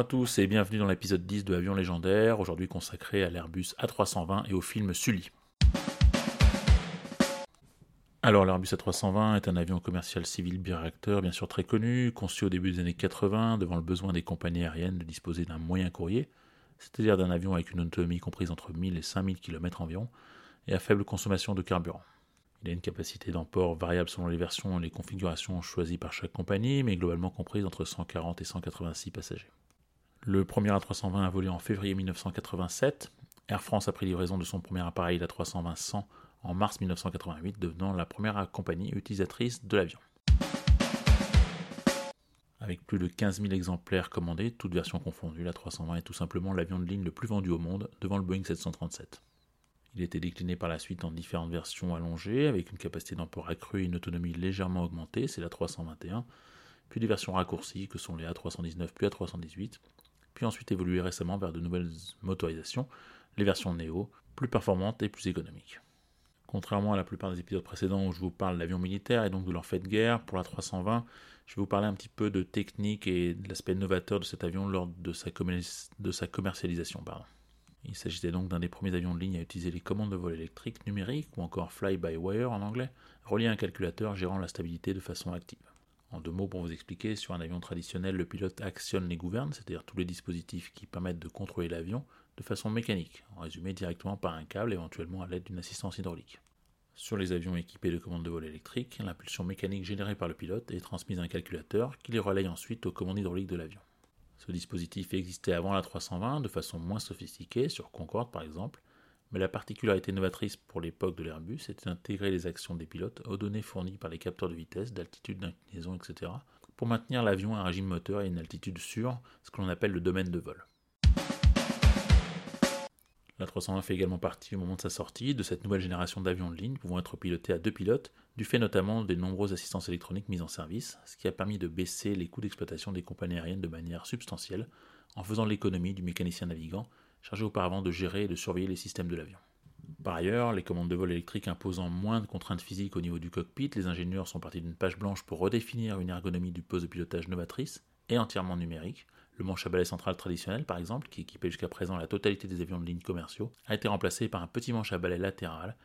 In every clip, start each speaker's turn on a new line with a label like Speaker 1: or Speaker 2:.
Speaker 1: À tous et bienvenue dans l'épisode 10 de Avion légendaire, aujourd'hui consacré à l'Airbus A320 et au film Sully. Alors l'Airbus A320 est un avion commercial civil biréacteur bien sûr très connu, conçu au début des années 80 devant le besoin des compagnies aériennes de disposer d'un moyen courrier, c'est-à-dire d'un avion avec une autonomie comprise entre 1000 et 5000 km environ, et à faible consommation de carburant. Il a une capacité d'emport variable selon les versions et les configurations choisies par chaque compagnie, mais globalement comprise entre 140 et 186 passagers. Le premier A320 a volé en février 1987. Air France a pris livraison de son premier appareil, l'A320-100, en mars 1988, devenant la première compagnie utilisatrice de l'avion. Avec plus de 15 000 exemplaires commandés, toutes versions confondues, l'A320 est tout simplement l'avion de ligne le plus vendu au monde, devant le Boeing 737. Il a été décliné par la suite en différentes versions allongées, avec une capacité d'emport accrue et une autonomie légèrement augmentée, c'est la 321, puis des versions raccourcies que sont les A319 puis A318, puis ensuite évolué récemment vers de nouvelles motorisations, les versions Neo, plus performantes et plus économiques. Contrairement à la plupart des épisodes précédents où je vous parle d'avions militaires et donc de leur fait de guerre, pour la 320, je vais vous parler un petit peu de technique et de l'aspect novateur de cet avion lors de sa, commercialisation. Il s'agissait donc d'un des premiers avions de ligne à utiliser les commandes de vol électriques numériques ou encore fly-by-wire en anglais, relié à un calculateur gérant la stabilité de façon active. En deux mots, pour vous expliquer, sur un avion traditionnel, le pilote actionne les gouvernes, c'est-à-dire tous les dispositifs qui permettent de contrôler l'avion, de façon mécanique, en résumé directement par un câble, éventuellement à l'aide d'une assistance hydraulique. Sur les avions équipés de commandes de vol électriques, l'impulsion mécanique générée par le pilote est transmise à un calculateur qui les relaye ensuite aux commandes hydrauliques de l'avion. Ce dispositif existait avant la 320 de façon moins sophistiquée, sur Concorde par exemple, mais la particularité novatrice pour l'époque de l'Airbus était d'intégrer les actions des pilotes aux données fournies par les capteurs de vitesse, d'altitude, d'inclinaison, etc., pour maintenir l'avion à un régime moteur et une altitude sûre, ce que l'on appelle le domaine de vol. La 320 fait également partie au moment de sa sortie de cette nouvelle génération d'avions de ligne pouvant être pilotés à deux pilotes, du fait notamment des nombreuses assistances électroniques mises en service, ce qui a permis de baisser les coûts d'exploitation des compagnies aériennes de manière substantielle, en faisant l'économie du mécanicien navigant chargé auparavant de gérer et de surveiller les systèmes de l'avion. Par ailleurs, les commandes de vol électriques imposant moins de contraintes physiques au niveau du cockpit, les ingénieurs sont partis d'une page blanche pour redéfinir une ergonomie du poste de pilotage novatrice et entièrement numérique. Le manche à balai central traditionnel, par exemple, qui équipait jusqu'à présent la totalité des avions de ligne commerciaux, a été remplacé par un petit manche à balai latéral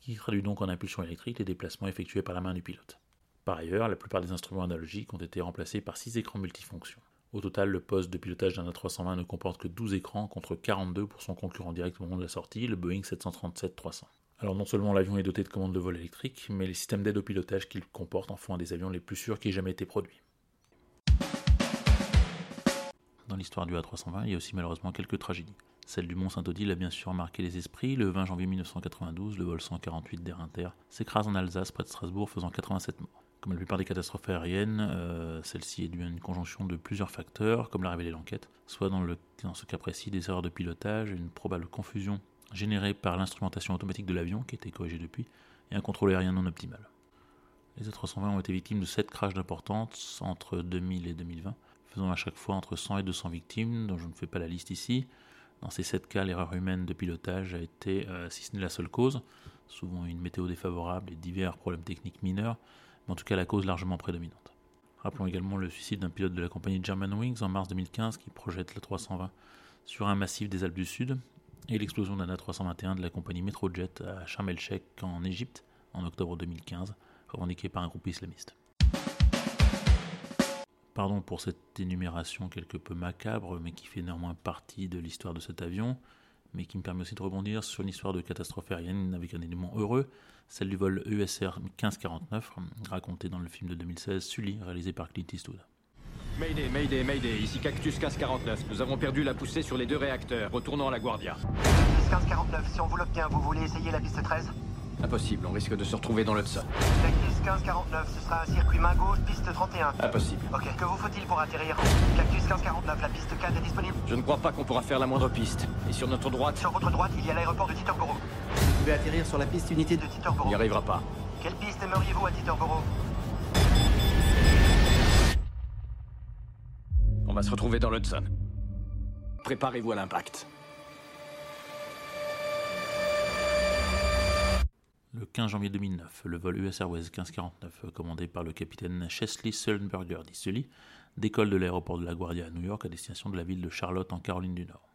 Speaker 1: qui traduit donc en impulsion électrique les déplacements effectués par la main du pilote. Par ailleurs, la plupart des instruments analogiques ont été remplacés par 6 écrans multifonctions. Au total, le poste de pilotage d'un A320 ne comporte que 12 écrans contre 42 pour son concurrent direct au moment de la sortie, le Boeing 737-300. Alors non seulement l'avion est doté de commandes de vol électriques, mais les systèmes d'aide au pilotage qu'il comporte en font un des avions les plus sûrs qui aient jamais été produits. Dans l'histoire du A320, il y a aussi malheureusement quelques tragédies. Celle du Mont Saint-Odile a bien sûr marqué les esprits. Le 20 janvier 1992, le vol 148 d'Air Inter s'écrase en Alsace près de Strasbourg faisant 87 morts. Comme la plupart des catastrophes aériennes, euh, celle-ci est due à une conjonction de plusieurs facteurs, comme l'a révélé l'enquête, soit dans, ce cas précis des erreurs de pilotage, une probable confusion générée par l'instrumentation automatique de l'avion, qui a été corrigée depuis, et un contrôle aérien non optimal. Les A320 ont été victimes de 7 crashs d'importance entre 2000 et 2020, faisant à chaque fois entre 100 et 200 victimes, dont je ne fais pas la liste ici. Dans ces 7 cas, l'erreur humaine de pilotage a été, euh, si ce n'est la seule cause, souvent une météo défavorable et divers problèmes techniques mineurs, en tout cas la cause largement prédominante. Rappelons également le suicide d'un pilote de la compagnie Germanwings en mars 2015 qui projette le 320 sur un massif des Alpes du Sud, et l'explosion d'un A321 de la compagnie Metrojet à Sharm el-Sheikh en Égypte en octobre 2015, revendiquée par un groupe islamiste. Pardon pour cette énumération quelque peu macabre, mais qui fait néanmoins partie de l'histoire de cet avion mais qui me permet aussi de rebondir sur une histoire de catastrophe aérienne avec un élément heureux, celle du vol ESR 1549, racontée dans le film de 2016 Sully, réalisé par Clint Eastwood.
Speaker 2: Mayday, Mayday, Mayday, ici Cactus 1549. Nous avons perdu la poussée sur les deux réacteurs. Retournons à la Guardia.
Speaker 3: 1549, si on vous l'obtient, vous voulez essayer la piste 13
Speaker 2: Impossible, on risque de se retrouver dans l'Hudson.
Speaker 4: Cactus 1549, ce sera un circuit main gauche, piste 31.
Speaker 2: Impossible.
Speaker 4: Ok, que vous faut-il pour atterrir Cactus 1549, la piste 4 est disponible.
Speaker 2: Je ne crois pas qu'on pourra faire la moindre piste. Et sur notre droite,
Speaker 4: Sur votre droite, il y a l'aéroport de Titerboro. Vous pouvez atterrir sur la piste unité de
Speaker 2: on
Speaker 4: Titerboro.
Speaker 2: n'y arrivera pas.
Speaker 4: Quelle piste aimeriez-vous à Titerboro
Speaker 2: On va se retrouver dans l'Hudson. Préparez-vous à l'impact.
Speaker 1: Le 15 janvier 2009, le vol US Airways 1549, commandé par le capitaine Chesley Sullenberger d'Isuli, décolle de l'aéroport de LaGuardia à New York à destination de la ville de Charlotte en Caroline du Nord.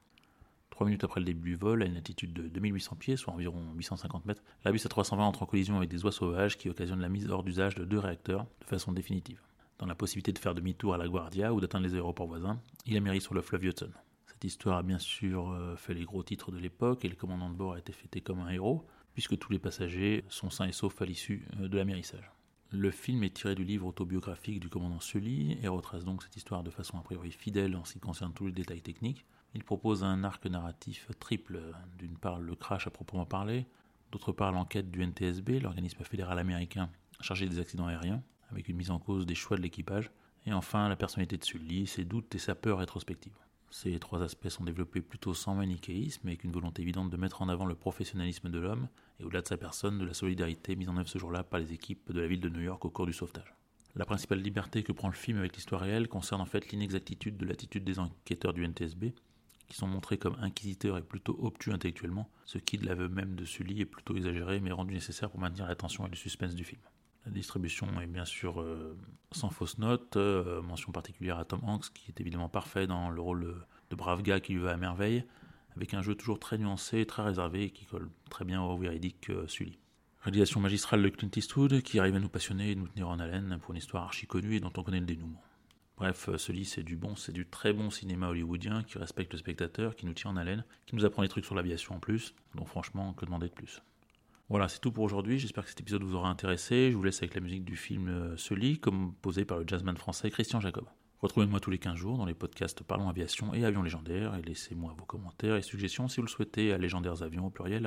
Speaker 1: Trois minutes après le début du vol, à une altitude de 2800 pieds, soit environ 850 mètres, l'Airbus A320 entre en collision avec des oies sauvages qui occasionnent la mise hors d'usage de deux réacteurs de façon définitive. Dans la possibilité de faire demi-tour à LaGuardia ou d'atteindre les aéroports voisins, il amérit sur le fleuve Hudson. Cette histoire a bien sûr euh, fait les gros titres de l'époque et le commandant de bord a été fêté comme un héros, puisque tous les passagers sont sains et saufs à l'issue euh, de l'amérissage. Le film est tiré du livre autobiographique du commandant Sully et retrace donc cette histoire de façon a priori fidèle en ce qui concerne tous les détails techniques. Il propose un arc narratif triple, d'une part le crash à proprement parler, d'autre part l'enquête du NTSB, l'organisme fédéral américain chargé des accidents aériens, avec une mise en cause des choix de l'équipage, et enfin la personnalité de Sully, ses doutes et sa peur rétrospective. Ces trois aspects sont développés plutôt sans manichéisme, avec une volonté évidente de mettre en avant le professionnalisme de l'homme, et au-delà de sa personne, de la solidarité mise en œuvre ce jour-là par les équipes de la ville de New York au cours du sauvetage. La principale liberté que prend le film avec l'histoire réelle concerne en fait l'inexactitude de l'attitude des enquêteurs du NTSB, qui sont montrés comme inquisiteurs et plutôt obtus intellectuellement, ce qui, de l'aveu même de Sully, est plutôt exagéré mais rendu nécessaire pour maintenir l'attention et le suspense du film. La distribution est bien sûr euh, sans fausse note, euh, mention particulière à Tom Hanks qui est évidemment parfait dans le rôle de, brave gars qui lui va à merveille, avec un jeu toujours très nuancé, très réservé et qui colle très bien au véridique euh, Sully. Réalisation magistrale de Clint Eastwood qui arrive à nous passionner et nous tenir en haleine pour une histoire archi connue et dont on connaît le dénouement. Bref, Sully c'est du bon, c'est du très bon cinéma hollywoodien qui respecte le spectateur, qui nous tient en haleine, qui nous apprend des trucs sur l'aviation en plus, donc franchement, que demander de plus? Voilà, c'est tout pour aujourd'hui. J'espère que cet épisode vous aura intéressé. Je vous laisse avec la musique du film Sully, composé par le jazzman français Christian Jacob. Retrouvez-moi tous les 15 jours dans les podcasts Parlons Aviation et Avions Légendaires et laissez-moi vos commentaires et suggestions si vous le souhaitez à légendairesavions au pluriel.